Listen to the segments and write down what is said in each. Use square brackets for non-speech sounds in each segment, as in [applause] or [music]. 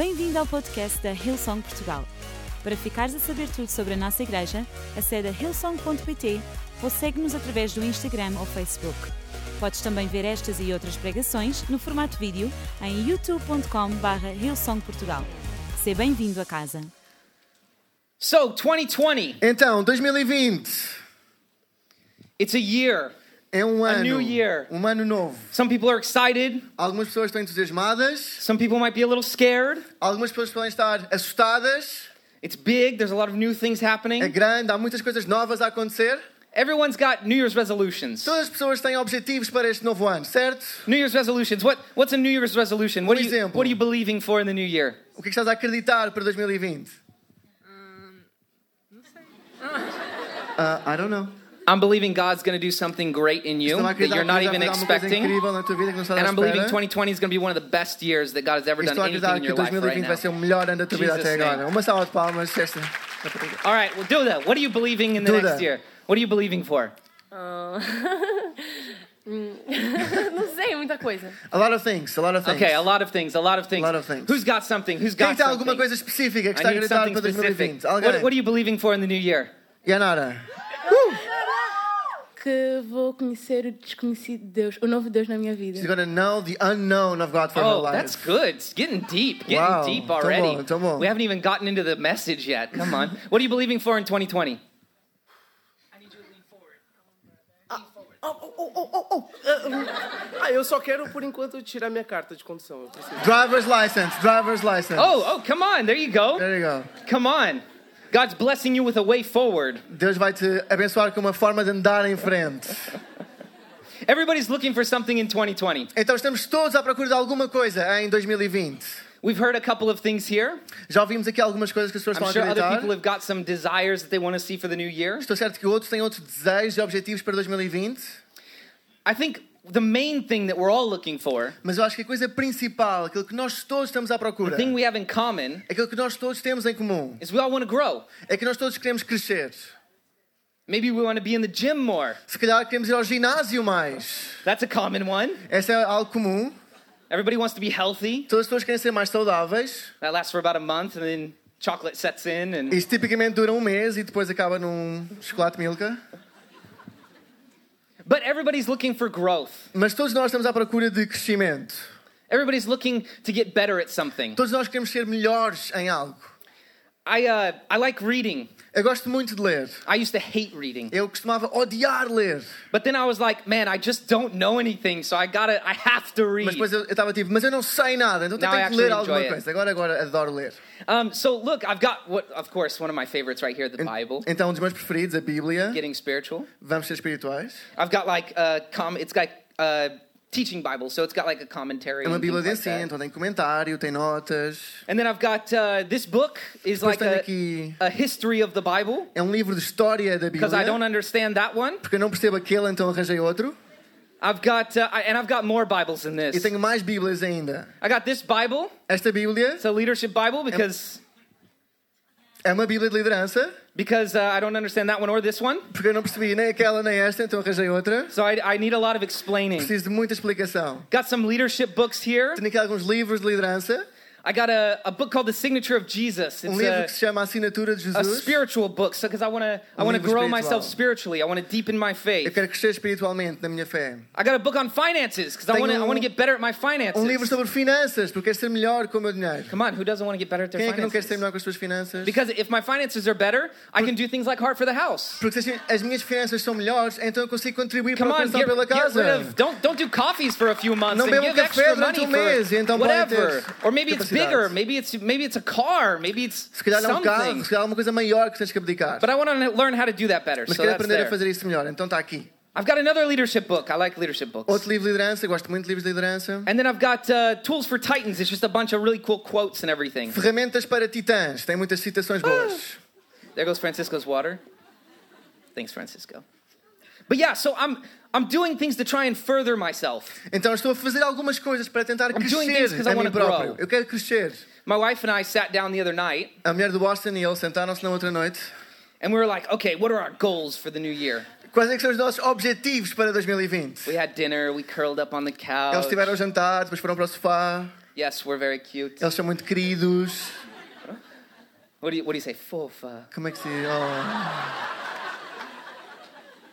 Bem-vindo ao podcast da Hillsong Portugal. Para ficares a saber tudo sobre a nossa igreja, acede a hillsong.pt ou segue-nos através do Instagram ou Facebook. Podes também ver estas e outras pregações no formato vídeo em youtube.com.br hillsongportugal. Seja bem-vindo a casa. So, 2020, Então, 2020 it's a year. É um A new year. Um ano novo. Some people are excited, Algumas pessoas estão entusiasmadas, some people might be a little scared. algumas pessoas podem estar assustadas. It's big, there's a lot of new things happening. É happening. grande, há muitas coisas novas a acontecer. Everyone's got New Year's resolutions. Todas as pessoas têm objetivos para este novo ano, certo? New Year's resolutions. What what's a New Year's resolution? What Um are you exemplo. what are you believing for in the new year? O que é que estás a acreditar para 2020? Uh, I don't know. I'm believing God's going to do something great in you that you're not even fazer alguma coisa expecting. incrível na tua vida que não estás And I'm believing 2020 is going to be one of the best years that God has ever done Estou a anything acreditar in your life right 2020 vai ser now. o melhor ano da tua vida Jesus' name. Uma salva de palmas. Esta. All right, well, do that. What are you believing in the Do next that. year? What are you believing for? Oh. [laughs] Não sei, muita coisa. A lot of things, a lot of things. Okay, a lot of things, a lot of things. A lot of things. Who's got something? Who's got tem something? alguma coisa específica que está I a need something para specific. 2020? What, what are you believing for in the new year? Yanara. Que vou conhecer o desconhecido Deus, o novo Deus na minha vida. She's gonna know the unknown of God for her Oh, life. that's good. It's getting deep, getting Wow, deep come already. on, come on. We haven't even gotten into the message yet. Come on. [laughs] what are you believing for in 2020? Oh, oh, oh, oh, oh. Ah, [laughs] Ah, eu só quero, por enquanto, tirar minha carta de condução. Eu preciso. Driver's license, driver's license. Oh, oh, come on. There you go. There you go. Come on. God's blessing you with a way forward. Deus vai te abençoar com uma forma de andar em frente. Everybody's looking for something in 2020. Então estamos todos à procura de alguma coisa em 2020. We've heard a couple of things here. Já ouvimos aqui algumas coisas que as pessoas I'm estão a sure other people have got some desires that they want to see for the new year. Estou certo que outros têm outros desejos e objetivos para 2020. I think the main thing that we're all looking for, Mas eu acho que a coisa principal, aquilo que nós todos estamos à the procura, thing we have in common, aquilo que nós todos temos em comum, is we all want to grow. é que nós todos queremos crescer. Maybe we want to be in the gym more. Se calhar queremos ir ao ginásio mais. That's a common one. Essa é algo comum. Everybody wants to be healthy. Todas as pessoas querem ser mais saudáveis. That lasts for about a month, and then chocolate sets in, and Isso tipicamente dura um mês e depois acaba num chocolate Milka. But everybody's looking for growth. Mas todos nós estamos à procura de crescimento. Everybody's looking to get better at something. Todos nós queremos ser melhores em algo. I uh, I like reading. Eu gosto muito de ler. I used to hate reading, Eu costumava odiar ler. but then I was like, man, I just don't know anything, so I gotta, I have to Mas read. depois eu estava tipo, mas eu não sei nada, então Now tenho que ler alguma coisa. Agora, agora adoro ler. Um, so look, I've got what, of course, one of my favorites right here, the Bible. Então, um dos meus preferidos, a Bíblia. Getting spiritual. Vamos ser espirituais. I've got like a com. It's like a teaching Bible, so it's got like a commentary. É uma and Bíblia de ensino, tem comentário, tem notas. And then I've got uh, this book is Depois like a, aqui. a history of the Bible É um livro de história da Bíblia. because I don't understand that one. Porque eu não percebo aquele, então arranjei outro. I've got uh, I, and I've got more Bibles than this. E tenho mais Bíblias ainda. I got this Bible. Esta Bíblia It's a leadership Bible because é uma Bíblia de liderança. Because uh, I don't understand that one or this one. Porque eu não percebi nem aquela nem esta, então arranjei outra. So I, I need a lot of explaining. Preciso de muita explicação. Got some leadership books here. Tenho aqui alguns livros de liderança. I got a, a book called The Signature of Jesus. Um It's livro a, que se chama Assinatura de Jesus. a spiritual book, so because I want to I Um want to grow espiritual. myself spiritually. I want to deepen my Eu faith. quero crescer espiritualmente na minha fé. I got a book on finances because I want to I um- want to get better at my finances. Um livro sobre finanças, porque quero ser melhor com o meu dinheiro. Come on, who doesn't want to get better at their Quem é que não quer ser melhor com as suas finanças? Because if my finances are better, I can do things like Heart for the House. Porque se as minhas finanças são melhores, então eu consigo contribuir Come para on, get, pela get casa. rid of don't don't do coffees for a few months Não and give extra money um mês, for então whatever. Or maybe it's. Bigger. Maybe it's maybe it's a car. Maybe it's Se calhar é um carro, something. se calhar é uma coisa maior que tens que abdicar. But I want to learn how to do that better. Mas So quero that's aprender a fazer isso melhor, então está aqui. I've got another leadership book. I like leadership books. Outro livro de liderança, gosto muito de livros de liderança. And then I've got uh, Tools for Titans. It's just a bunch of really cool quotes and everything. Ferramentas para titãs, tem muitas citações boas. There goes Francisco's water. Thanks, Francisco. But yeah, so I'm I'm doing things to try and further myself. Então estou a fazer algumas coisas para tentar I'm doing things 'cause I crescer a mim próprio. grow. Eu quero crescer. My wife and I sat down the other night A mulher do Boston e ele sentaram-se na outra noite. and we were like, okay, what are our goals for the new year? Quais é que são os nossos objetivos para 2020? We had dinner, we curled up on the couch. estiveram a jantar, depois foram para o sofá. Yes, we're very cute. Eles são muito queridos. What do you, what do you say? Fofa. Como é que se diz? Oh.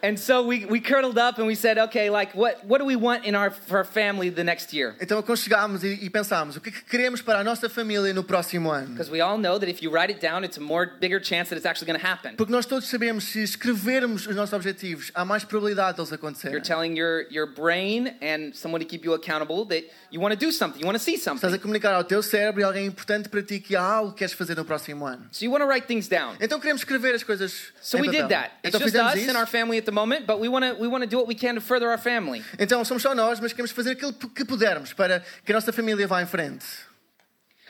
And so we, we curdled up and we said, okay, like, what, what do we want in our, for our family the next year? Então aconchegámos e, e pensámos, o que que queremos para a nossa família no próximo ano? Because we all know that if you write it down, it's a more bigger chance that it's actually going to happen. Porque nós todos sabemos se escrevermos os nossos objetivos, há mais probabilidade deles acontecerem. You're telling your, your brain and someone to keep you accountable that you want to do something, you want to see Estás something. a comunicar ao teu cérebro e alguém importante para ti que há algo que queres fazer no próximo ano. So you want to write things down. Então queremos escrever as coisas So em we papel. did that. It's Então just fizemos us isso. and our family at the moment, but we want to we want to do what we can to further our family. Então somos só nós, mas queremos fazer aquilo que pudermos para que a nossa família vá em frente.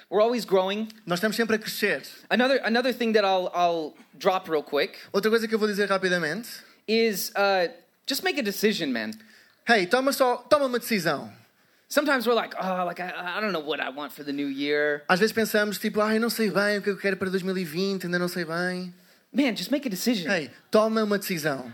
We're always growing. Nós estamos sempre a crescer. Another another thing that I'll I'll drop real quick Outra coisa que eu vou dizer rapidamente. is uh, just make a decision, man. Hey, toma só, toma uma decisão. Sometimes we're like, oh, like I, I don't know what I want for the new year. Às vezes pensamos tipo, ah, eu não sei bem o que eu quero para 2020, ainda não sei bem. Man, just make a decision. Hey, toma uma decisão.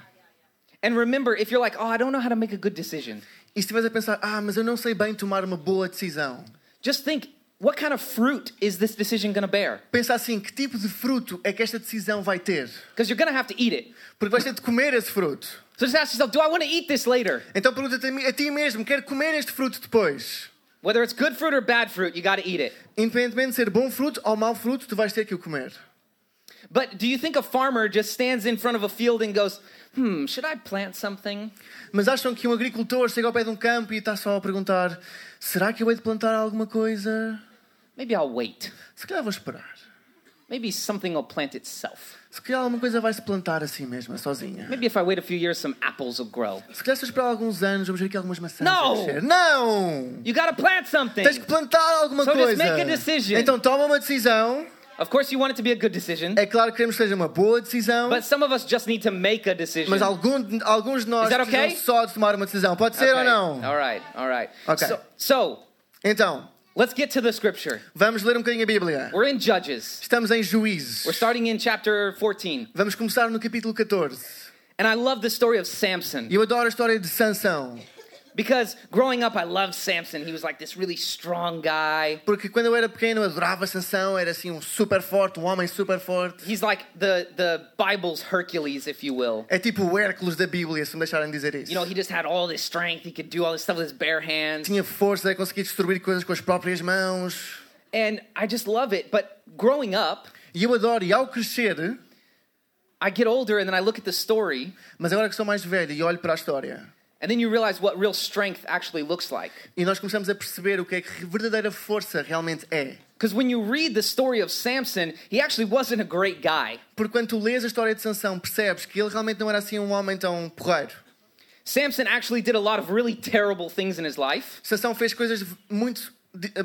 And remember, if you're like, oh, I don't know how to make a good decision, E se a pensar, ah, mas eu não sei bem tomar uma boa decisão. just think, what kind of fruit is this decision going to bear? Pensa assim, que tipo de fruto é que esta decisão vai ter? Because you're going to have to eat it. Porque vais ter de comer esse fruto. So just ask yourself, do I want to eat this later? Então pergunta-te a ti mesmo, quero comer este fruto depois? Whether it's good fruit or bad fruit, you got to eat it. Independentemente de ser bom fruto ou mau fruto, tu vais ter que o comer. But do you think a farmer just stands in front of a field and goes, hmm, should I plant something? Mas acham que um agricultor chega ao pé de um campo e está só a perguntar: será que eu hei de plantar alguma coisa? Maybe I'll wait. Se calhar vou esperar. Maybe something will plant itself. Se calhar alguma coisa vai se plantar assim mesmo, sozinha. Maybe if I wait a few years, some apples will grow. Se calhar se eu esperar alguns anos, vamos ver aqui algumas maçãs Não! a crescer. Não! You got to plant something. Tens que plantar alguma So just coisa. make a decision. Então toma uma decisão. Of course, you want it to be a good decision, É claro que queremos que seja uma boa decisão. but some of us just need to make a decision. Mas algum, alguns de nós okay? precisam só de tomar uma decisão. Pode ser ou Okay. não? All right, all right. Okay. So, so Então, let's get to the scripture. vamos ler um bocadinho a Bíblia. We're in Judges. Estamos em Juízes. We're starting in chapter 14. Vamos começar no capítulo 14. And I love the story of Samson eu adoro a história de Sansão. Because growing up, I loved Samson. He was like this really strong guy. Porque quando eu era pequeno eu adorava Sansão, era assim um super forte, um homem super forte. He's like the, the Bible's Hercules, if you will. É tipo o Hércules da Bíblia, se me deixarem dizer isso. You know, he just had all this strength. He could do all this stuff with his bare hands. Tinha força, conseguia destruir coisas com as próprias mãos. And I just love it. But growing up, E eu adoro, e ao crescer, I get older and then I look at the story, mas agora que sou mais velho e olho para a história, and then you realize what real strength actually looks like. e nós começamos a perceber o que é que verdadeira força realmente é. Because when you read the story of Samson, he actually wasn't a great guy. Porque quando tu lês a história de Sansão, percebes que ele realmente não era assim um homem tão porreiro. Samson actually did a lot of really terrible things in his life, Sansão fez coisas muito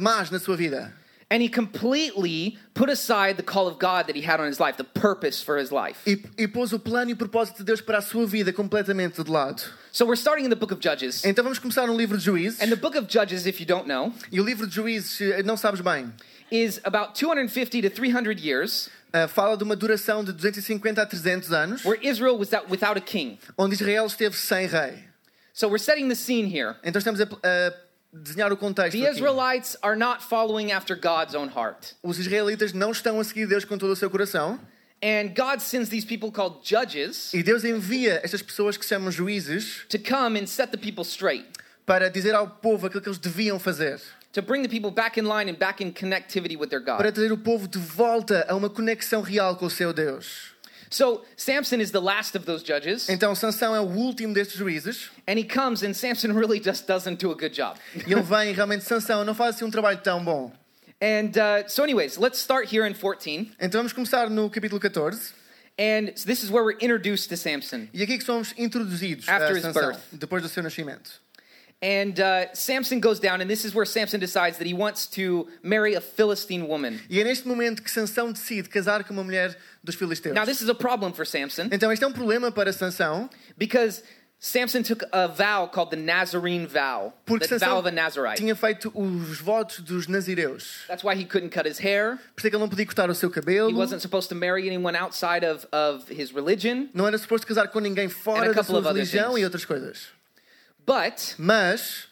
más na sua vida. And he completely put aside the call of God that he had on his life, the purpose for his life. E, e pôs o plano e o propósito de Deus para a sua vida completamente de lado. So we're starting in the book of Judges. Então vamos começar no livro de Juízes. And the book of Judges, if you don't know, E o livro de Juízes, não sabes bem, is about 250 to 300 years eh, fala de uma duração de 250 a 300 anos, where Israel was out without a king. onde Israel esteve sem rei. So we're setting the scene here. Então estamos a, a desenhar o contexto. The aqui. Israelites are not following after God's own heart. Os israelitas não estão a seguir Deus com todo o seu coração. And God sends these people called judges E Deus envia estas pessoas que se chamam juízes to come and set the people straight, para dizer ao povo aquilo que eles deviam fazer. to bring the people back in line and back in connectivity with their Para God. trazer o povo de volta a uma conexão real com o seu Deus. So Samson is the last of those judges, Então Sansão é o último destes juízes. and he comes, and Samson really just doesn't do a good job. [laughs] E ele vem e realmente, Sansão, não faz assim um trabalho tão bom. And uh, so, anyways, let's start here in 14. Então vamos começar no capítulo 14. And this is where we're introduced to Samson. E aqui que somos introduzidos After a his Sansão, birth. depois do seu nascimento. And uh, Samson goes down, and this is where Samson decides that he wants to marry a Philistine woman. E é neste momento que Sansão decide casar com uma mulher dos filisteus. Now, this is a problem for Samson Então este é um problema para Sansão, because Samson took a vow called the Nazarene vow, porque the vow of a Nazarite. tinha feito os votos dos nazireus. That's why he couldn't cut his hair. Por isso é que ele não podia cortar o seu cabelo. He wasn't supposed to marry anyone outside of, of his religion. Não era suposto casar com ninguém fora da sua religião things. e outras coisas. But Mas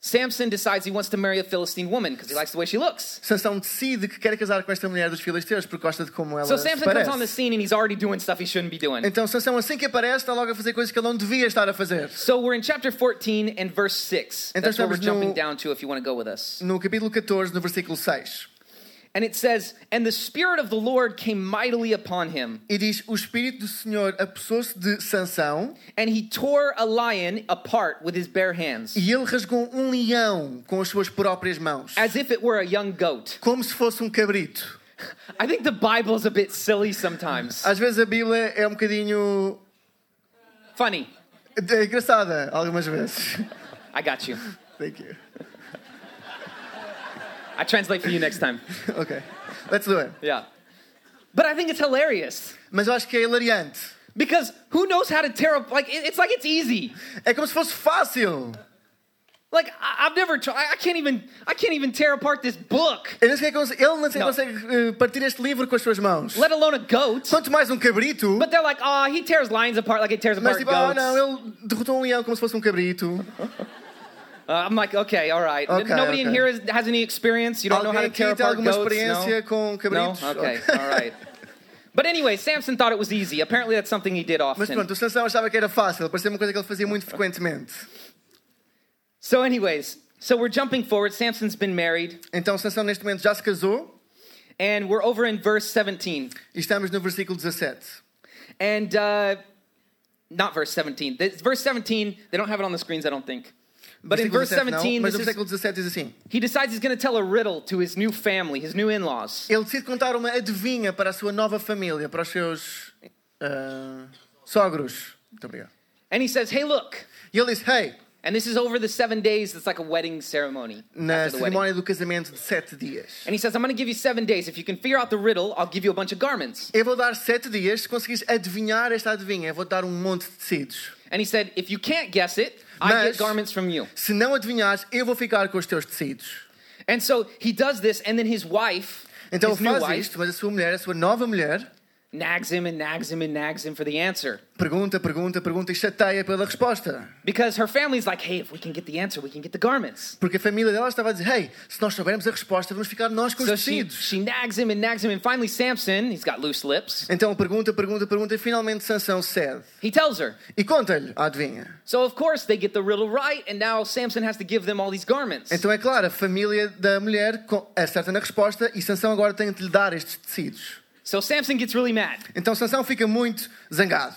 Samson decides he wants to marry a Philistine woman because he likes the way she looks. Sansão decide que quer casar com esta mulher dos filisteus porque gosta de como ela So se Samson comes on the parece. scene and he's already doing stuff he shouldn't be doing. Então Sansão assim que aparece está logo a fazer coisas que ele não devia estar a fazer. So we're in chapter 14 and verse 6. Então That's where we're estamos no- jumping down to if you want to go with us. No capítulo 14, no versículo 6. And it says, And the Spirit of the Lord came mightily upon him, E diz: O Espírito do Senhor apossou-se de Sansão and he tore a lion apart with his bare hands, e ele rasgou um leão com as suas próprias mãos, as if it were a young goat. como se fosse um cabrito. [laughs] I think the Bible's a bit silly sometimes. Às vezes a Bíblia é um bocadinho Funny. é engraçada, algumas vezes. I got you. Thank you. I translate for you next time. [laughs] Ok, let's do it. Yeah. But I think it's hilarious Mas eu acho que é hilariante. because who knows how to tear up? Like, it- it's like it's easy. É como se fosse fácil. Like, I- I've never tried, I can't even, I can't even tear apart this book, Eu nem sequer cons- Ele não sequer consegue eh, partir este livro com as suas mãos. let alone a goat. Quanto mais um cabrito. But they're like, oh, he tears lions apart like he tears Mas apart tipo, ah goats. não, ele derrotou um leão como se fosse um cabrito. [laughs] Uh, I'm like, okay, all right. Okay, Nobody in okay. here has, has any experience. You don't know how to tear tem apart goats. No? No. Okay, Ok. all right. [laughs] But anyway, Samson thought it was easy. Apparently, that's something he did often. Mas pronto, o Sansão achava que era fácil, parecia uma coisa que ele fazia muito frequentemente. So, anyways, so we're jumping forward. Samson's been married, Então Sansão neste momento já se casou and we're over in verse 17. e estamos no versículo 17. And uh, not verse 17. This, verse 17, they don't have it on the screens, I don't think. But in verse 17 não, mas this no is, versículo 17 diz assim: he decides he's going to tell a riddle to his new family, his new in laws. Ele decide contar uma adivinha para a sua nova família, para os seus ah, sogros. Muito obrigado. And he says, Hey, look. E ele diz: Hey, And this is over the seven days. It's like a wedding ceremony. na after the wedding. cerimónia do casamento de sete dias. And he says, I'm going to give you seven days. If you can figure out the riddle, I'll give you a bunch of garments. Eu vou dar sete dias, se conseguires adivinhar esta adivinha, eu vou dar um monte de tecidos. And he said, If you can't guess it, I get garments from you. Se não adivinhares, eu vou ficar com os teus tecidos. And so he does this, and then his wife, Então his ele new faz wife, isto, mas a sua mulher, a sua nova mulher, nags him and nags him and nags him for the answer. pergunta, pergunta, pergunta e chateia pela resposta. Because her family's like, Hey, if we can get the answer, we can get the garments. Porque a família dela estava a dizer: Hey, se nós soubermos a resposta, vamos ficar nós com os So she, tecidos. she nags him and nags him, and finally Samson, he's got loose lips, Então pergunta, pergunta, pergunta e finalmente Sansão cede. he tells her. E conta-lhe a adivinha. So of course they get the riddle right, and now Samson has to give them all these garments. Então é claro, a família da mulher acerta na resposta e Sansão agora tem de lhe dar estes tecidos. So Samson gets really mad. Então Sansão fica muito zangado.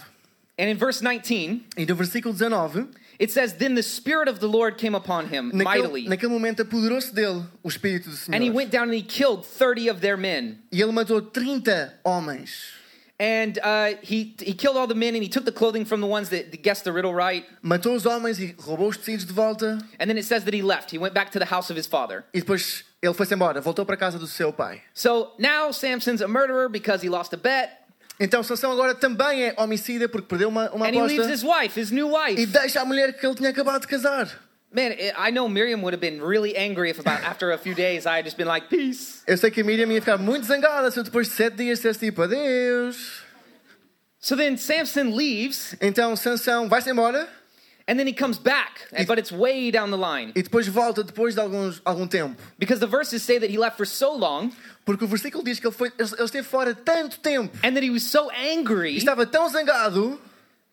And in verse 19, E no versículo 19, it says, Then the Spirit of the Lord came upon him naquele, mightily, naquele momento apoderou-se dele o Espírito do Senhor. and he went down and he killed 30 of their men. E ele matou 30 homens. And uh, he, he killed all the men, and he took the clothing from the ones that guessed the riddle right. Matou os homens e roubou os tecidos de volta. And then it says that he left. He went back to the house of his father. E depois ele foi-se embora, voltou para casa do seu pai. So now Samson's a murderer because he lost a bet, Então Sansão agora também é homicida porque perdeu uma, uma and he leaves his aposta wife, his new e wife. deixa a mulher que ele tinha acabado de casar. Man, I know Miriam would have been really angry if about after a few days I had just been like, peace. Eu sei que Miriam ia ficar muito zangada se eu depois de sete dias dissesse tipo adeus. So then Samson leaves, Então Sansão vai-se embora and then he comes back, and- but it's way down the line. e depois volta depois de alguns, algum tempo. Because the verses say that he left for so long, Porque o versículo diz que ele, foi, ele esteve fora tanto tempo and that he was so e angry estava tão zangado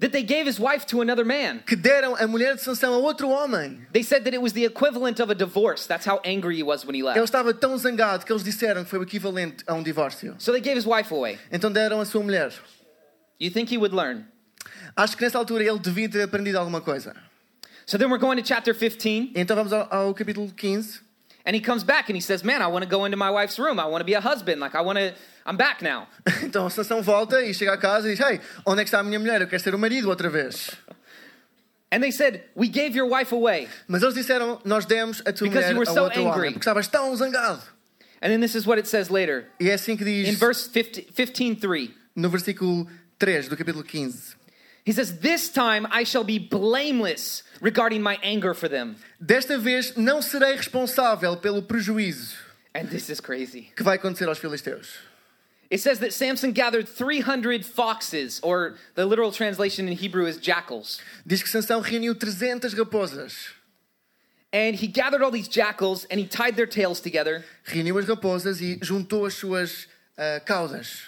that they gave his wife to another man. que deram a mulher de Sansão a outro homem. They said that it was the equivalent of a divorce. That's how angry he was when he left. Ele estava tão zangado que eles disseram que foi o equivalente a um divórcio. So they gave his wife away. Então deram a sua mulher. You think he would learn? Acho que nessa altura ele devia ter aprendido alguma coisa. So then we're going to chapter 15, Então vamos ao, ao capítulo 15. and he comes back and he says, Man, I want to go into my wife's room. I want to be a husband. Like, I want to, I'm back now. [laughs] Então Sansão volta e chega a casa e diz: Hey, onde é que está a minha mulher? Eu quero ser o marido outra vez. And they said, We gave your wife away. Mas eles disseram: Nós demos a tua Because mulher you were a so outro angry. homem. Porque estavas tão zangado. And then this is what it says later. E é assim que diz In verse 15, 15 3. no versículo 3 do capítulo 15. He says, This time I shall be blameless regarding my anger for them. Desta vez não serei responsável pelo prejuízo And this is crazy. que vai acontecer aos filisteus. It says that Samson gathered 300 foxes, or the literal translation in Hebrew is jackals. Diz que Sansão reuniu 300 raposas. And he gathered all these jackals and he tied their tails together Reuniu as raposas e juntou as suas ah, caudas.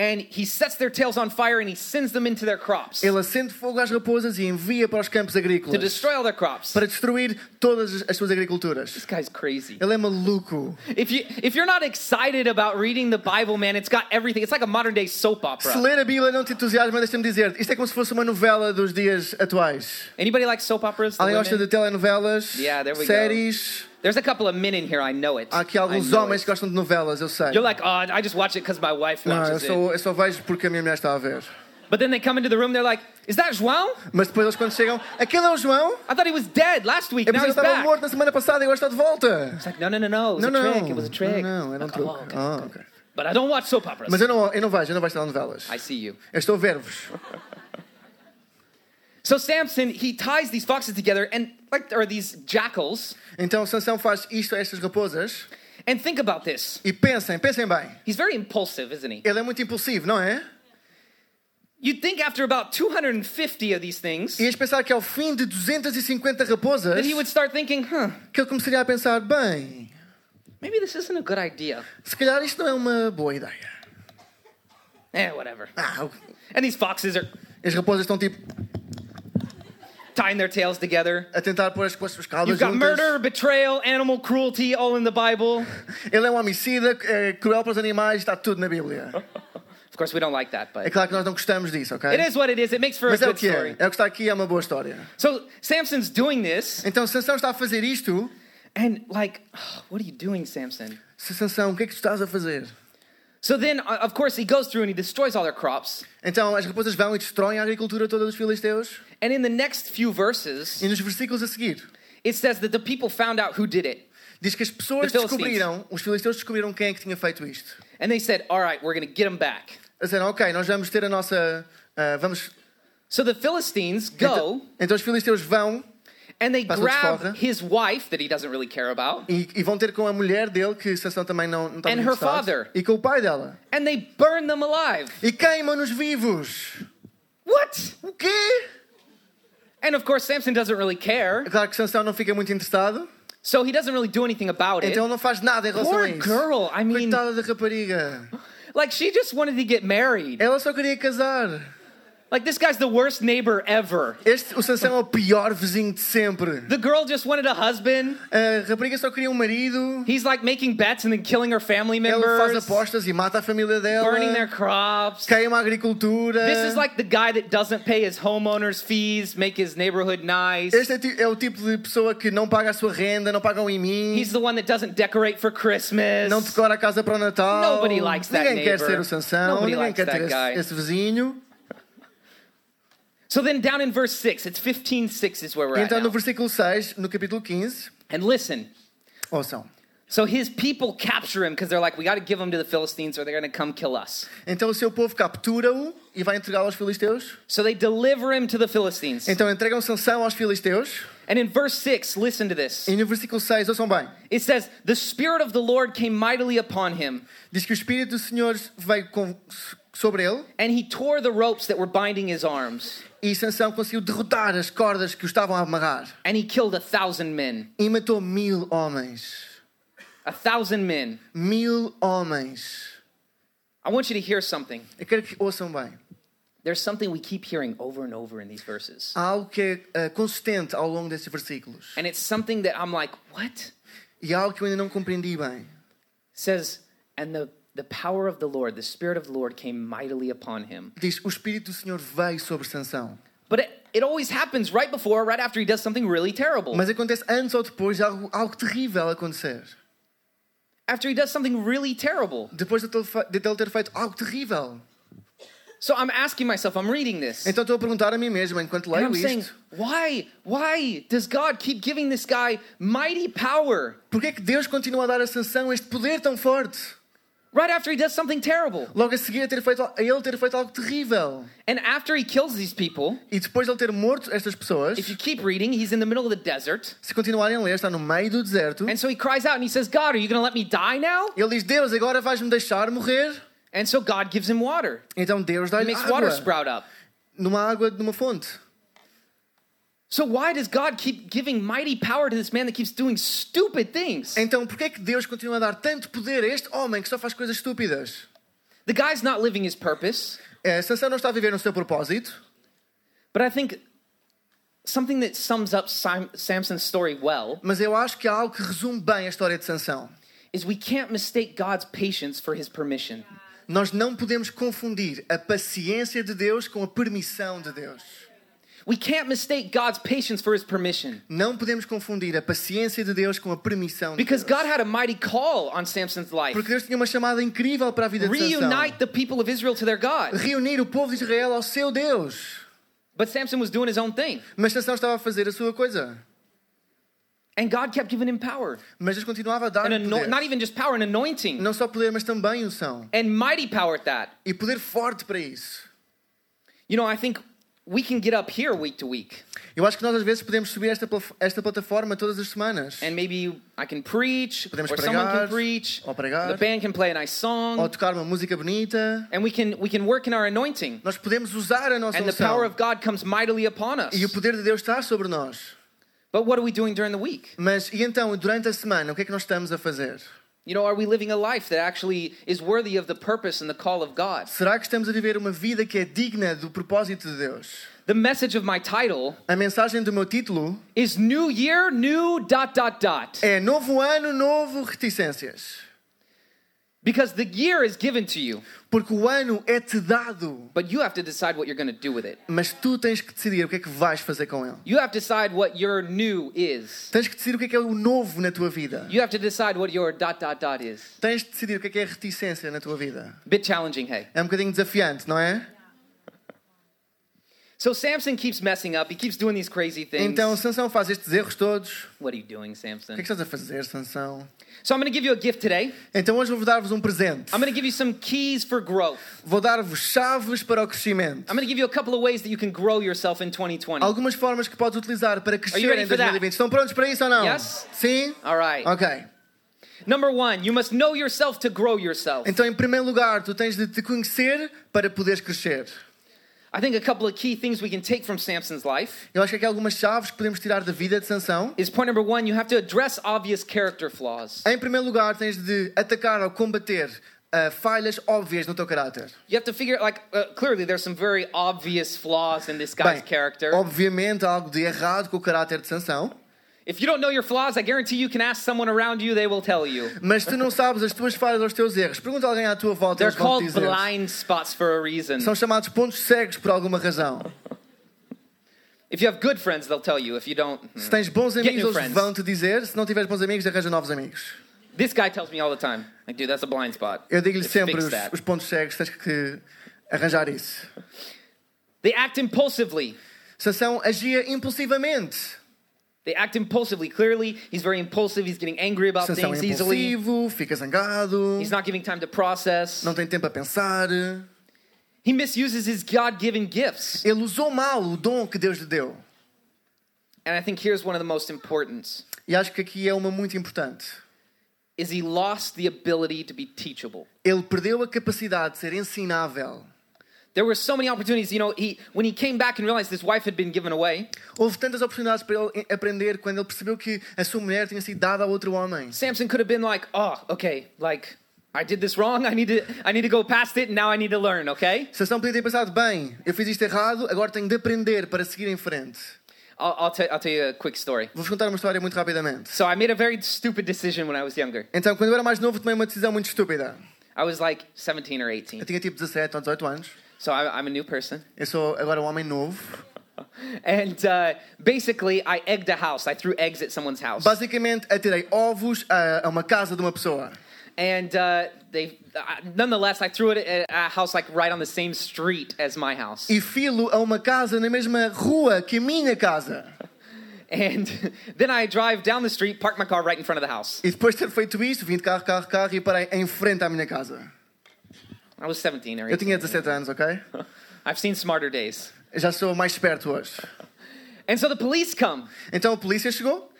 And he sets their tails on fire and he sends them into their crops Ele acende fogo às raposas e envia para os campos agrícolas. to destroy all their crops. para destruir todas as suas agriculturas. This guy's crazy. Ele é maluco. If you if you're not excited about reading the Bible, man, it's got everything. It's like a modern day soap opera. Se ler a Bíblia não te entusiasma, deixa-me dizer, isto é como se fosse uma novela dos dias atuais. Anybody like soap operas? Alguém gosta de telenovelas, Yeah, there we go. séries? There's a couple of men in here. I know it. Há aqui alguns homens it. que gostam de novelas, eu sei. You're like, oh, I just watch it because my wife Não, eu watches it. só, eu só vejo porque a minha mulher está a ver. But then they come into the room. They're like, is that João? Mas depois eles quando chegam, aquele é o João? I thought he was dead last week. Eu Now he's ele estava morto na semana passada e agora está de volta. It's like, no, no, no, no. It was Não, a não. trick. It was a trick. Não, não, era um Like, oh, okay. Ah, ok. But I don't watch soap operas. Mas eu não, eu não vejo, eu não vejo telenovelas. I see you. Eu estou a ver-vos. [laughs] So Samson, he ties these foxes together and like, or these jackals. Então Sansão faz isto a estas raposas And think about this. e pensem, pensem bem. He's very impulsive, isn't he? Ele é muito impulsivo, não é? You'd think after about 250 of these things Ias pensar que ao fim de 250 raposas that he would start thinking, huh, que ele começaria a pensar, bem, maybe this isn't a good idea. se calhar isto não é uma boa ideia. Eh, whatever. Ah, o- And these foxes are as raposas estão tipo tying their tails together. a tentar pôr as, com suas caudas You've got juntas. murder, betrayal, animal cruelty all in the Bible. Ele é um homicida, é cruel para os animais, está tudo na Bíblia. [laughs] Of course, we don't like that, but É claro que nós não gostamos disso, ok? it is what it is. It makes for a Mas é o good que é. story. É o que está aqui, é uma boa história. So Samson's doing this, Então Sansão está a fazer isto. and like, [sighs] what are you doing, Samson? Sansão, o que é que tu estás a fazer? So then, uh, of course, he goes through and he destroys all their crops. Então as raposas vão e destroem a agricultura toda dos filisteus. And in the next few verses, E nos versículos a seguir, it says that the people found out who did it. diz que as pessoas descobriram, os filisteus descobriram quem é que tinha feito isto. And they said, all right, we're going to get them back. Dizer, ok, nós vamos ter a nossa. ah, vamos. So the Philistines Então, go então os filisteus vão and they Passam grab his wife that he doesn't really care about, e, e vão ter com a mulher dele, que Sansão também não, não está And her father. e com o pai dela. and they burn them alive. E queimam-nos vivos. What? O quê? And of course, Samson doesn't really care, claro que Sansão não fica muito interessado, so he doesn't really do anything about it. então não faz nada em relação Poor a isso. girl, I mean, Coitada da rapariga. like she just wanted to get married. Ela só queria casar. Like this guy's the worst neighbor ever. Este, o Sansão é o pior vizinho de sempre. The girl just wanted a husband. A rapariga só queria um marido. He's like making bets and then killing her family Ela faz members, apostas e mata a família dela. burning their crops. Queima a agricultura. This is like the guy that doesn't pay his homeowners fees, make his neighborhood nice. Este é, é o tipo de pessoa que não paga a sua renda, não paga o IMI, He's the one that doesn't decorate for Christmas. não decora a casa para o Natal. Nobody likes that Ninguém quer neighbor. ser o Sansão, Nobody ninguém likes quer ter that guy. esse, esse vizinho. So then down in verse 6, it's 15:6 is where we're at Então, no versículo 6, no capítulo 15, And listen. ouçam. So his people capture him because they're like, we got to give him to the Philistines or they're going to come kill us. Então o seu povo captura-o e vai entregá-lo aos filisteus. So they deliver him to the Philistines. Então entregam Sansão aos filisteus. And in verse 6, listen to this. E no versículo 6, ouçam bem, It says, The Spirit of the Lord came mightily upon him, diz que o Espírito do Senhor veio com- sobre ele and he tore the ropes that were binding his arms, e Sansão conseguiu derrotar as cordas que o estavam a amarrar. and he killed a thousand men. E matou mil homens. A thousand men. Mil homens. I want you to hear something. Eu quero que ouçam bem. There's something we keep hearing over and over in these verses. Há algo que é eh, consistente ao longo desses versículos. And it's something that I'm like, what? E há algo que eu ainda não compreendi bem. It says, and the, the power of the Lord, the Spirit of the Lord came mightily upon him. Diz, o Espírito do Senhor veio sobre Sansão. But it, it always happens right before, right after he does something really terrible. Mas acontece antes ou depois de algo, algo terrível acontecer. After he does something really terrible. Depois de ele de ele ter feito algo terrível. So I'm asking myself, I'm reading this. Então estou a perguntar a mim mesmo, enquanto leio I'm saying, why, why does God keep giving this guy mighty power porquê é que Deus continua a dar a Sansão este poder tão forte? Right after he does something terrible? Logo a seguir a, ter feito, a ele ter feito algo terrível. And after he kills these people, E depois de ele ter morto estas pessoas, if you keep reading, he's in the middle of the desert. se continuarem a ler, está no meio do deserto. And so he cries out and he says, God, are you going to let me die now? Ele diz, Deus, agora vais-me deixar morrer? And so God gives him water. Então Deus dá-lhe makes water sprout up. Numa água de uma fonte. So why does God keep giving mighty power to this man that keeps doing stupid things? Então porquê é que Deus continua a dar tanto poder a este homem que só faz coisas estúpidas? The guy's not living his purpose, É, Sansão não está a viver no seu propósito, but I think something that sums up Samson's story well mas eu acho que há algo que resume bem a história de Sansão. is we can't mistake God's patience for his permission. Nós não podemos confundir a paciência de Deus com a permissão de Deus. We can't mistake God's patience for his permission. Não podemos confundir a paciência de Deus com a permissão de Because Deus. God had a mighty call on Samson's life. Porque Deus tinha uma chamada incrível para a vida de Sansão. Reunite the people of Israel to their God. Reunir o povo de Israel ao seu Deus. But Samson was doing his own thing. Mas Sansão estava a fazer a sua coisa. And God kept giving him power. Mas Deus continuava a dar And poder. not even just power, an anointing. Não só poder, mas também unção. And mighty power at that. E poder forte para isso. You know, I think we can get up here week to week. Eu acho que nós às vezes podemos subir esta, esta plataforma todas as semanas. And maybe I can preach, Podemos or someone can preach. ou pregar. The band can play a nice Ou song. tocar uma música bonita. And we can, we can work in our anointing. Nós podemos usar a nossa And the power of God comes mightily upon us. E o poder de Deus está sobre nós. But what are we doing during the week? Mas e então, durante a semana, o que é que nós estamos a fazer? You know, are we living a life that actually is worthy of the purpose and the call of God? Será que estamos a viver uma vida que é digna do propósito de Deus? The message of my title A mensagem do meu título is New Year, New dot dot dot. é Novo Ano, Novo Reticências. Because the year is given to you, Porque o ano é-te dado, but you have to decide what you're going to do with it. mas tu tens que decidir o que é que vais fazer com ele. You have to decide what your new is. Tens que decidir o que é que é o novo na tua vida. You have to decide what your dot dot dot is. Tens de decidir o que é que é a reticência na tua vida. Bit challenging, hey. É um bocadinho desafiante, não é? So Samson keeps messing up. He keeps doing these crazy things. Então, Sansão faz estes erros todos. What are you doing, O Samson? que é que estás a fazer, Sansão? So I'm going to give you a gift today. Então hoje vou dar-vos um presente. I'm going to give you some keys for growth. Vou dar-vos chaves para o crescimento. I'm going to give you a couple of ways that you can grow yourself in 2020. Algumas formas que podes utilizar para crescer em for that? 2020. Estão prontos para isso ou não? Yes? Sim? All right. Ok. Number one, you must know yourself to grow yourself. Então, em primeiro lugar, tu tens de te conhecer para poderes crescer. I think a couple of key things we can take from Samson's life Eu acho que há algumas chaves que podemos tirar da vida de Sansão. is point number one, you have to address obvious character flaws. Em primeiro lugar, tens de atacar ou combater ah, falhas óbvias no teu caráter. You have to figure, like, uh, clearly there's some very obvious flaws in this guy's Bem, character. obviamente há algo de errado com o caráter de Sansão. If you don't know your flaws, I guarantee you can ask someone around you, they will tell you. Mas se tu não sabes as tuas falhas ou os teus erros, pergunta alguém à tua volta, They're eles vão te called dizer. blind spots for a reason. São chamados pontos cegos por alguma razão. [laughs] If you have good friends, they'll tell you. If you don't, hmm. Se tens bons amigos, new eles friends. vão te dizer. Se não tiveres bons amigos, arranja novos amigos. this guy tells me all the time, like, dude, that's a blind spot. Eu digo-lhe sempre fix os, that. os pontos cegos, tens que arranjar isso. They act impulsively. Sansão agia impulsivamente. They act impulsively. Clearly, he's very impulsive. He's getting angry about things easily. fica zangado, He's not giving time to process. não tem tempo a pensar. He misuses his God-given gifts. Ele usou mal o dom que Deus lhe deu. And I think here's one of the most important E acho que aqui é uma muito importante. is he lost the ability to be teachable. Ele perdeu a capacidade de ser ensinável. There were so many opportunities, you know, he when he came back and realized his wife had been given away, Houve tantas oportunidades para ele aprender quando ele percebeu que a sua mulher tinha sido dada a outro homem. Samson could have been like, "Oh, okay, like I did this wrong. [laughs] I need to I need to go past it and now I need to learn, okay?" Sansão podia ter pensado, bem, eu fiz isto errado, agora tenho de aprender para seguir em frente. I'll I'll, tell I'll tell you a quick story. Vou-vos contar uma história muito rapidamente. So I made a very stupid decision when I was younger. Então, quando eu era mais novo, tomei uma decisão muito estúpida. I was like 17 or 18. Eu tinha tipo 17 ou 18 anos. So I, I'm a new person. Eu sou agora um homem novo. And uh, basically, I egged a house. I threw eggs at someone's house. Basicamente, atirei ovos a, a uma casa de uma pessoa. And uh, they, uh, nonetheless, I threw it at a house like right on the same street as my house. E filo a uma casa na mesma rua que a minha casa. [laughs] And then I drive down the street, park my car right in front of the house. E depois de ter feito isto, vim de carro, carro, carro e parei em frente à minha casa. I was 17 or Eu 18. tinha 17 anos, ok? [laughs] I've seen smarter days. Eu já sou mais esperto hoje. And so the police come. Então a polícia chegou.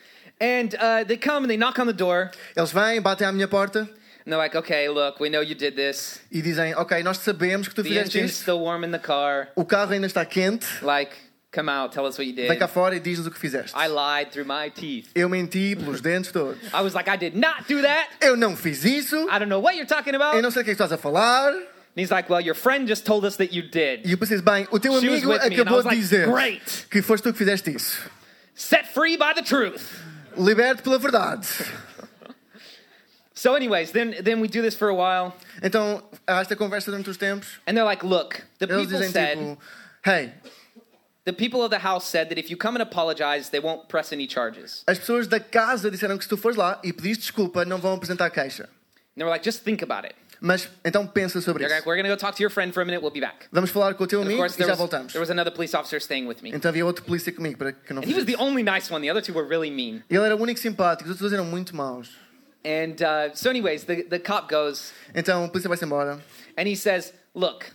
And uh, they come and they knock on the door. Eles vêm, batem à minha porta And they're like, okay, look, we know you did this. e dizem: Ok, nós sabemos que tu The fizeste engine's isto. still warm in the car. O carro ainda está quente. Like, Come out, tell us what you did. Vem cá fora e diz-nos o que fizeste. I lied through my teeth. Eu menti pelos [laughs] dentes todos. I was like, I did not do that. Eu não fiz isso. I don't know what you're talking about. Eu não sei o que é que estás a falar. He's like, well, your friend just told us that you did. E eu pensei, bem, o teu um She was amigo with me, and I acabou was de like, dizer great. que foste tu que fizeste isso. Set free by the truth. Liberte pela verdade. So, anyways, then then we do this for a while, Então, há esta conversa durante os tempos. and they're like, look, the Eles people dizem said, tipo, hey, the people of the house said that if you come and apologize, they won't press any charges. as pessoas da casa disseram que se tu fores lá e pediste desculpa, não vão apresentar queixa. And they were like, just think about it. Mas, então pensa sobre like, isso. we're go talk to your friend for a minute. We'll be back. Vamos falar com o teu And amigo course, e já was, voltamos. there was another police officer staying with me, Então havia outro polícia comigo para que não and he was the only nice one. The other two were really mean. Ele era o único simpático, os outros eram muito maus. And uh, so, anyways, the, the cop goes Então o polícia vai-se embora and he says, look,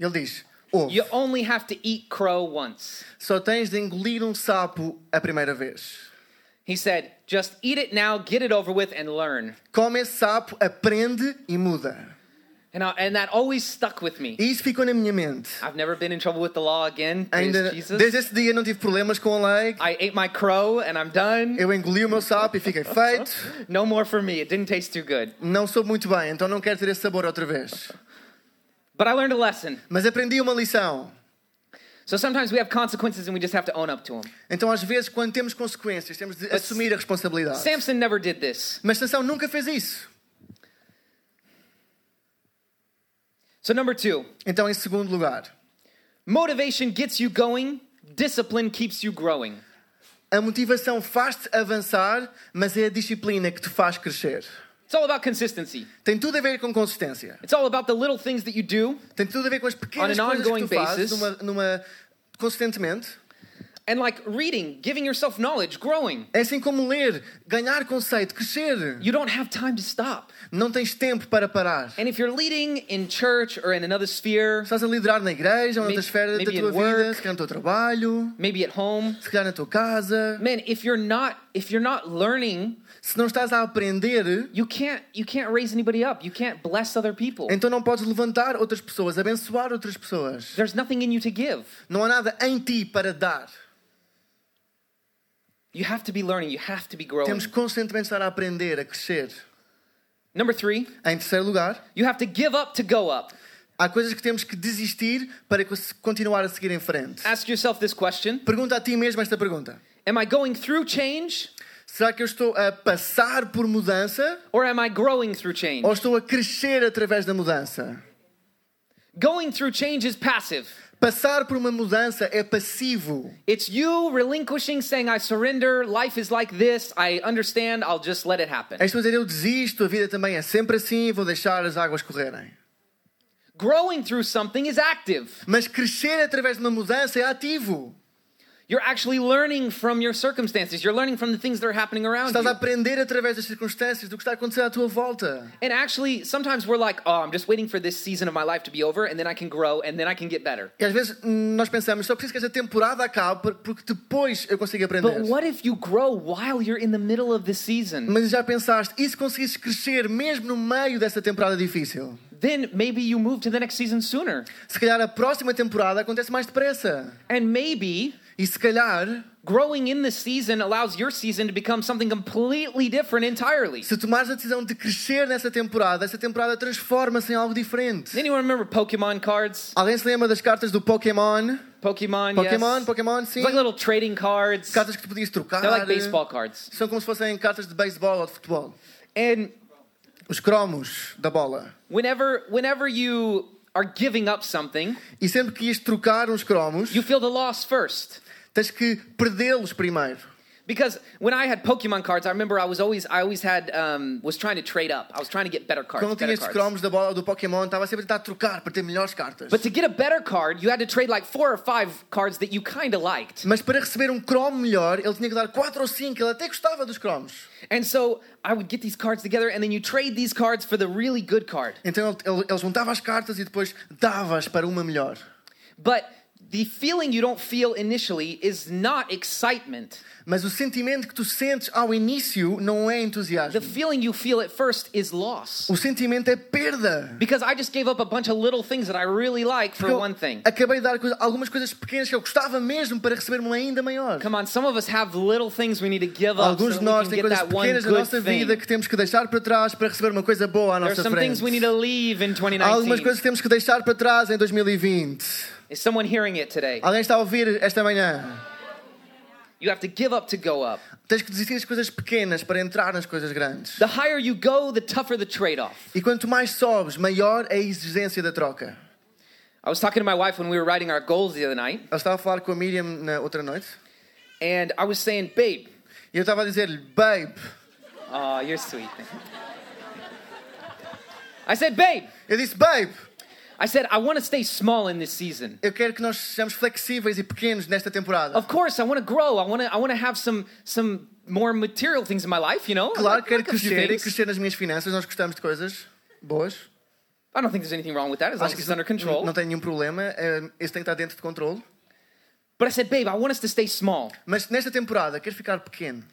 ele diz: you only have to eat crow once. só tens de engolir um sapo a primeira vez. He said, just eat it now, get it over with, and learn. Come esse sapo, aprende e muda. And, I, and that always stuck with me. E isso ficou na minha mente. I've never been in trouble with the law again. Ainda, Jesus. desde esse dia não tive problemas com a lei. I ate my crow and I'm done. Eu engoli o meu sapo e fiquei feito. [laughs] No more for me. It didn't taste too good. Não soube muito bem, então não quero ter esse sabor outra vez. But I learned a lesson. Mas aprendi uma lição. So sometimes we have consequences and we just have to own up to them. Então, às vezes, quando temos consequências, temos de assumir a responsabilidade. Samson never did this. Mas Sansão nunca fez isso. So, number two, Então, em segundo lugar, motivation gets you going, discipline keeps you growing. a motivação faz-te avançar, mas é a disciplina que te faz crescer. It's all about consistency. Tem tudo a ver com consistência. It's all about the little things that you do Tem tudo a ver com as pequenas On an coisas que ongoing tu fazes basis. numa, numa, consistentemente. And like reading, giving yourself knowledge, growing. É assim como ler, ganhar conceito, crescer. You don't have time to stop. Não tens tempo para parar. And if you're leading in church or in another sphere, Estás a liderar na igreja, ou noutra esfera da tua vida, work. se calhar no teu trabalho, maybe at home, se calhar na tua casa. man, if you're not if you're not learning, Se não estás a aprender, you can't you can't raise anybody up. You can't bless other people. então não podes levantar outras pessoas, abençoar outras pessoas. There's nothing in you to give. Não há nada em ti para dar. You have to be learning. You have to be growing. Temos constantemente estar a aprender, a crescer. Number three, Em terceiro lugar, you have to give up to go up. há coisas que temos que desistir para continuar a seguir em frente. Ask yourself this question Pergunta a ti mesmo esta pergunta. Am I going through change Será que eu estou a passar por mudança or am I growing through change? ou estou a crescer através da mudança? Going through change is passive. Passar por uma mudança é passivo. It's you relinquishing, saying, I surrender, life is like this, I understand, I'll just let it happen. É estou a dizer, eu desisto, a vida também é sempre assim, vou deixar as águas correrem. Growing through something is active. Mas crescer através de uma mudança é ativo. You're actually learning from your circumstances. You're learning from the things that are happening around Estás a you. aprender através das circunstâncias, do que está a acontecer à tua volta. And actually, sometimes we're like, oh, I'm just waiting for this season of my life to be over, and then I can grow, and then I can get better. E às vezes nós pensamos, só preciso que esta temporada acabe porque depois eu consigo aprender. But what if you grow while you're in the middle of the season? Mas já pensaste, e se conseguisses crescer mesmo no meio dessa temporada difícil? Then maybe you move to the next season sooner. Se calhar a próxima temporada acontece mais depressa. And maybe E se calhar, growing in the season allows your season to become something completely different entirely. se tomares a decisão de crescer nessa temporada, essa temporada transforma-se em algo diferente. Anyone remember Pokemon cards? Alguém se lembra das cartas do Pokémon? Pokemon, Pokémon, yes. Pokémon, sim. It's like little trading cards. Cartas que tu podias trocar. They're like baseball cards. São como se fossem cartas de beisebol ou de futebol. And Os cromos da bola. whenever whenever you are giving up something, E sempre que ias trocar uns cromos, you feel the loss first. tens que perdê-los primeiro. Because when I had Pokemon cards, I remember I was always I always had um, was trying to trade up. I was trying to get better cards. Quando tinha cromos da bola do Pokémon, estava sempre a tentar trocar para ter melhores cartas. But to get a better card, you had to trade like four or five cards that you kind of liked. Mas para receber um cromo melhor, ele tinha que dar 4 ou 5. Ele até gostava dos cromos. And so I would get these cards together, and then you trade these cards for the really good card. Então ele, ele, ele juntava as cartas e depois davas para uma melhor. But the feeling you don't feel initially is not excitement. Mas o sentimento que tu sentes ao início não é entusiasmo. The feeling you feel at first is loss. O sentimento é perda. Because I just gave up a bunch of little things that I really like for one thing. acabei de dar coisa- algumas coisas pequenas que eu gostava mesmo para receber uma ainda maior. Come on, some of us have little things we need to give up so Alguns that de nós têm coisas one pequenas na good nossa vida thing. que temos que deixar para trás para receber uma coisa boa à nossa some things we need frente. to leave in Há algumas 2019. coisas que temos que deixar para trás em 2020. Is someone hearing it today? Alguém está a ouvir esta manhã? You have to give up to go up. Tens que desistir das coisas pequenas para entrar nas coisas grandes. The higher you go, the tougher the trade-off. E quanto mais sobes, maior é a exigência da troca. I was talking to my wife when we were writing our goals the other night, Eu estava a falar com a Miriam na outra noite and I was saying, "Babe, e eu estava a dizer-lhe, babe, oh, you're sweet." [laughs] I said, "Babe, eu disse, babe, I said I want to stay small in this season. eu quero que nós sejamos flexíveis e pequenos nesta temporada. Of course, I want to grow. I want to I want to have some some more material things in my life, you know? Claro like- quero like crescer e crescer nas minhas finanças. Nós gostamos de coisas boas. I don't think there's anything wrong with that as long as it's under control. não tem nenhum problema. Isso tem que estar dentro de controle. But I said, "Babe, I want us to stay small." Mas nesta temporada, quero ficar pequeno.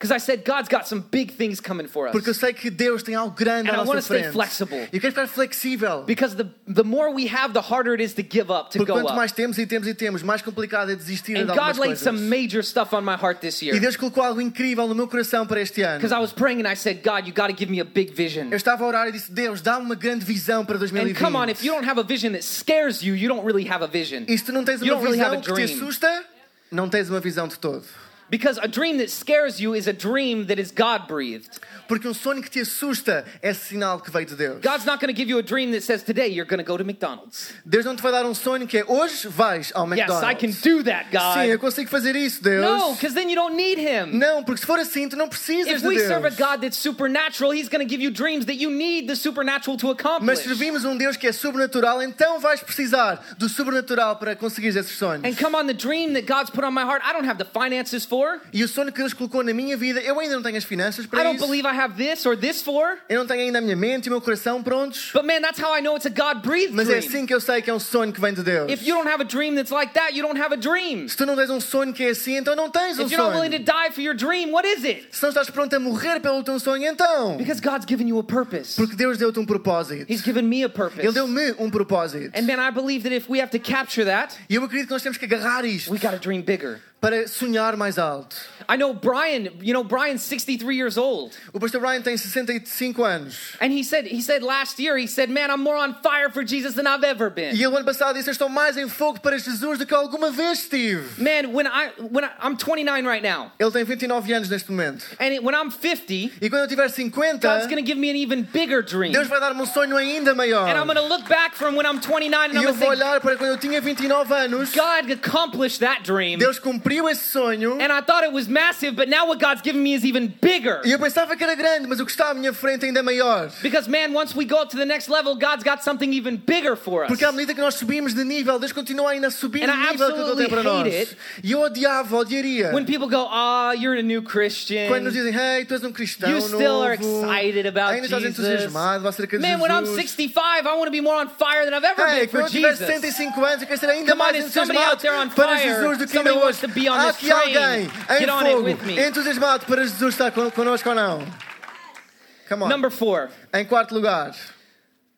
Because I said God's got some big things coming for us. Porque eu sei que Deus tem algo grande And I à wanna stay frente. flexible. E eu quero ficar flexível. Because the the more we have, the harder it is to give up, to Porque go quanto up. mais temos e temos e temos, mais complicado é desistir And de algumas God laid coisas. some major stuff on my heart this E year. Deus colocou algo incrível no meu coração para este ano. Because I was praying and I said, God, you got to give me a big vision. Eu estava a orar e disse, Deus, dá-me uma grande visão para And 2020. come on, if you don't have a vision that scares you, you don't really have a vision. E se tu não tens You uma don't really have visão a que te dream. assusta, não tens uma visão de todo. Because a dream that scares you is a dream that is God breathed. Porque um sonho que te assusta é sinal que veio de Deus. God's not going to give you a dream that says today you're going to go to McDonald's. Deus não te vai dar um sonho que é hoje vais ao McDonald's. Yes, I can do that, God. Sim, eu consigo fazer isso, Deus. No, because then you don't need Him. Não, porque se for assim, tu não precisas If de we serve a God that's supernatural, He's going to give you dreams that you need the supernatural to accomplish. Mas servimos um Deus que é sobrenatural, então vais precisar do sobrenatural para conseguir esses sonhos. And come on, the dream that God's put on my heart, I don't have the finances for. E o sonho que Deus colocou na minha vida, eu ainda não tenho as finanças I para don't isso. believe I have this or this for. Eu não tenho ainda a minha mente e o meu coração prontos. But man, that's how I know it's a God breathed Mas é dream. assim que eu sei que é um sonho que vem de Deus. If you don't have a dream that's like that, you don't have a dream. Se tu não tens um sonho que é assim, então não tens um If you're not willing to sonho. die for your dream, what is it? Se não estás pronto a morrer pelo teu sonho, então. Because God's given you a purpose. Porque Deus deu-te um propósito. He's given me a purpose. Ele deu-me um propósito. And man, I believe that if we have to capture that, E eu acredito que nós temos que agarrar isto we got to dream bigger. Para sonhar mais alto. I know Brian, you know, Brian's 63 years old. O pastor Brian tem 65 anos. And he said, he said last year, he said, man, I'm more on fire for Jesus than I've ever been. E ele ano passado disse: estou mais em fogo para Jesus do que alguma vez estive. Man, when I, when I, I'm 29 right now. Ele tem 29 anos neste momento. And it, when I'm 50, E quando eu tiver 50, God's going to give me an even bigger dream. Deus vai dar-me um sonho ainda maior. And I'm going to look back from when I'm 29 and E I'm going to olhar para quando eu tinha 29 anos. God accomplished that dream. Deus cumpriu esse sonho. And I thought it was massive, but now what God's given me is even bigger. E eu pensava que era grande, mas o que está à minha frente ainda é maior. Because man, once we go up to the next level, God's got something even bigger for us. Porque à medida que nós subimos de nível, Deus continua ainda a subir And I nível que Ele tem para nós. E eu odiava, odiaria. When people go, "Ah, you're a new Christian." Quando nos dizem, hey, tu és um cristão You still are novo. excited about Ainda estás Jesus. entusiasmado acerca de Man, Jesus. when I'm 65, I want to be more on fire than I've ever Hey, been for quando eu tiver Jesus. 65 anos, eu quero ser ainda Come mais is somebody out there on entusiasmado para? Jesus do que ainda hoje. Be on Há this aqui train. alguém Get em on it fogo, me. entusiasmado para Jesus estar con- connosco ou não? Come on. Number four, Em quarto lugar,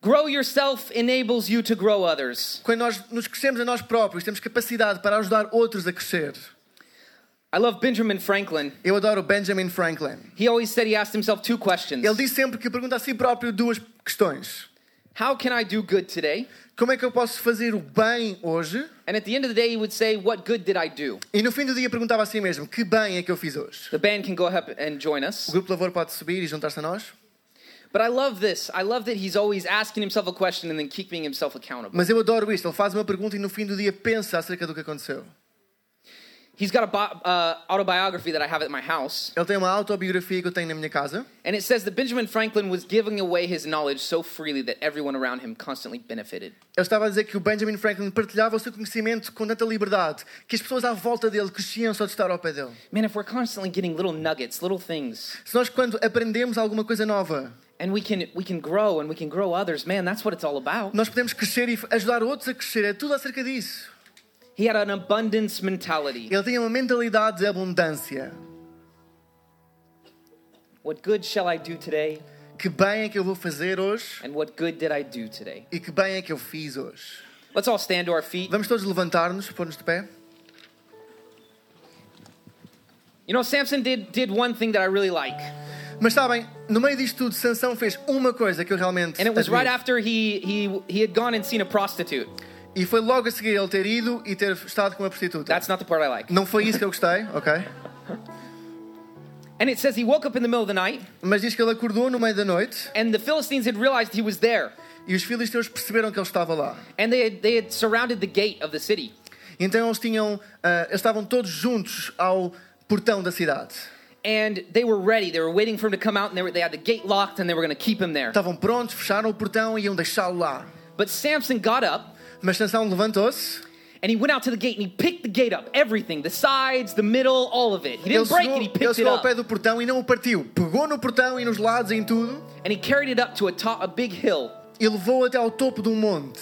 grow yourself enables you to grow others. quando nós nos crescemos a nós próprios, temos capacidade para ajudar outros a crescer. I love Benjamin Franklin. Eu adoro Benjamin Franklin. He always said he asked himself two questions. Ele diz sempre que pergunta a si próprio duas questões. How can I do good today? Como é que eu posso fazer o bem hoje? And at the end of the day, he would say, What good did I do? E no fim do dia perguntava a si mesmo: que bem é que eu fiz hoje? The band can go up and join us. O grupo de louvor pode subir e juntar-se a nós? But I love this. I love that he's always asking himself a question and then keeping himself accountable. Mas eu adoro isto. Ele faz uma pergunta e no fim do dia pensa acerca do que aconteceu. He's got a bi- uh, autobiography that I have at my house, Ele tem uma autobiografia que eu tenho na minha casa and it says that Benjamin Franklin was giving away his knowledge so freely that everyone around him constantly benefited. Ele estava a dizer que o Benjamin Franklin partilhava o seu conhecimento com tanta liberdade que as pessoas à volta dele cresciam só de estar ao pé dele. Man, if we're constantly getting little nuggets, little things, Se nós, quando aprendemos alguma coisa nova, and we can we can grow and we can grow others, man, that's what it's all about. nós podemos crescer e ajudar outros a crescer. É tudo acerca disso. He had an abundance mentality. Ele tinha uma mentalidade de abundância. What good shall I do today? Que bem é que eu vou fazer hoje And what good did I do today? e que bem é que eu fiz hoje. Let's all stand to our feet. Vamos todos levantar-nos, pôr-nos de pé. You know, Samson did, did one thing that I really like. Mas sabem, no meio disto tudo, Sansão fez uma coisa que eu realmente And it was admiro. right after he, he, he had gone and seen a prostitute. E foi logo a seguir ele ter ido e ter estado com uma prostituta. That's not the part I like. Não foi isso que eu gostei, ok? And it says he woke up in the middle of the night, Mas diz que ele acordou no meio da noite and the Philistines had realized he was there. e os filisteus perceberam que ele estava lá. And they had, they had surrounded the gate of the city. Então eles tinham, ah, eles estavam todos juntos ao portão da cidade. And they were ready. They were waiting for him to come out, and they, were, they had the gate locked, and they were going to keep him there. Estavam prontos, fecharam o portão e iam deixá-lo lá. But Samson got up, Mas Sansão levantou-se, and he went out to the gate, and he picked the gate up. Everything. The sides, the middle, all of it. He didn't break chegou, it, he picked it chegou ao up. pé do portão e não o partiu. Pegou no portão e nos lados e em tudo And he carried it up to a, top, a big hill, e levou até ao topo de um monte.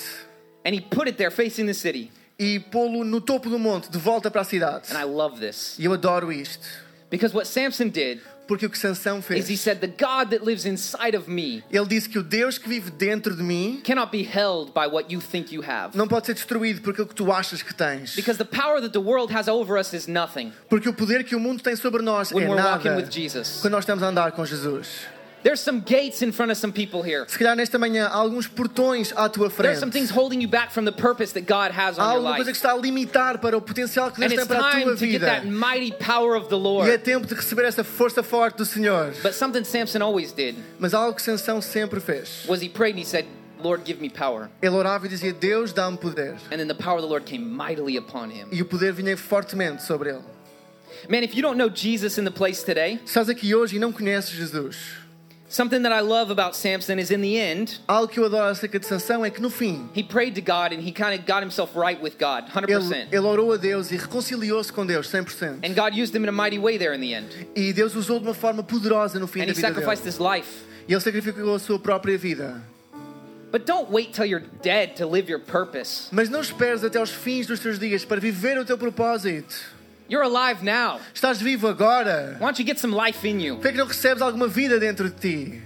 and he put it there facing the city. E pô-lo no topo do monte, de volta para a cidade. And I love this. E eu adoro isto. Because what Samson did Porque o que Sansão is fez, he said, The God that lives inside of me ele disse que o Deus que vive dentro de mim cannot be held by what you think you have. não pode ser destruído por aquilo que tu achas que tens. Because the power that the world has over us is nothing Porque o poder que o mundo tem sobre nós when é we're walking nada with Jesus. quando nós estamos a andar com Jesus. There's some gates in front of some people here. Se calhar nesta manhã há alguns portões à tua There's some things frente. holding you back from the purpose that God has Há on your alguma coisa que life. está a limitar para o potencial que Deus tem para a tua time to get vida. that mighty power of the E é Lord. tempo de receber essa força forte do Senhor. But something Samson always did Mas algo que Sansão sempre fez. was he prayed and he said, Lord, give me power. Ele orava e dizia: Deus dá-me poder. And then the power of the Lord came mightily upon him. E o poder vinha fortemente sobre ele. Man, if you don't know Jesus in the place today, Estás aqui hoje e não conheces Jesus. Something that I love about Samson is in the end, Algo que eu adoro acerca de Sansão é que no fim he prayed to God and he kind of got himself right with God, 100. ele, ele orou a Deus e reconciliou-se com Deus 100%. And God used him in a mighty way there in the end. E Deus usou de uma forma poderosa no fim And da he vida sacrificed dele. his life. E ele sacrificou a sua própria vida. But don't wait till you're dead to live your purpose. Mas não esperes até aos fins dos teus dias para viver o teu propósito. You're alive now. Estás vivo agora. Why don't you get some life in you? Por que é que não recebes alguma vida dentro de ti?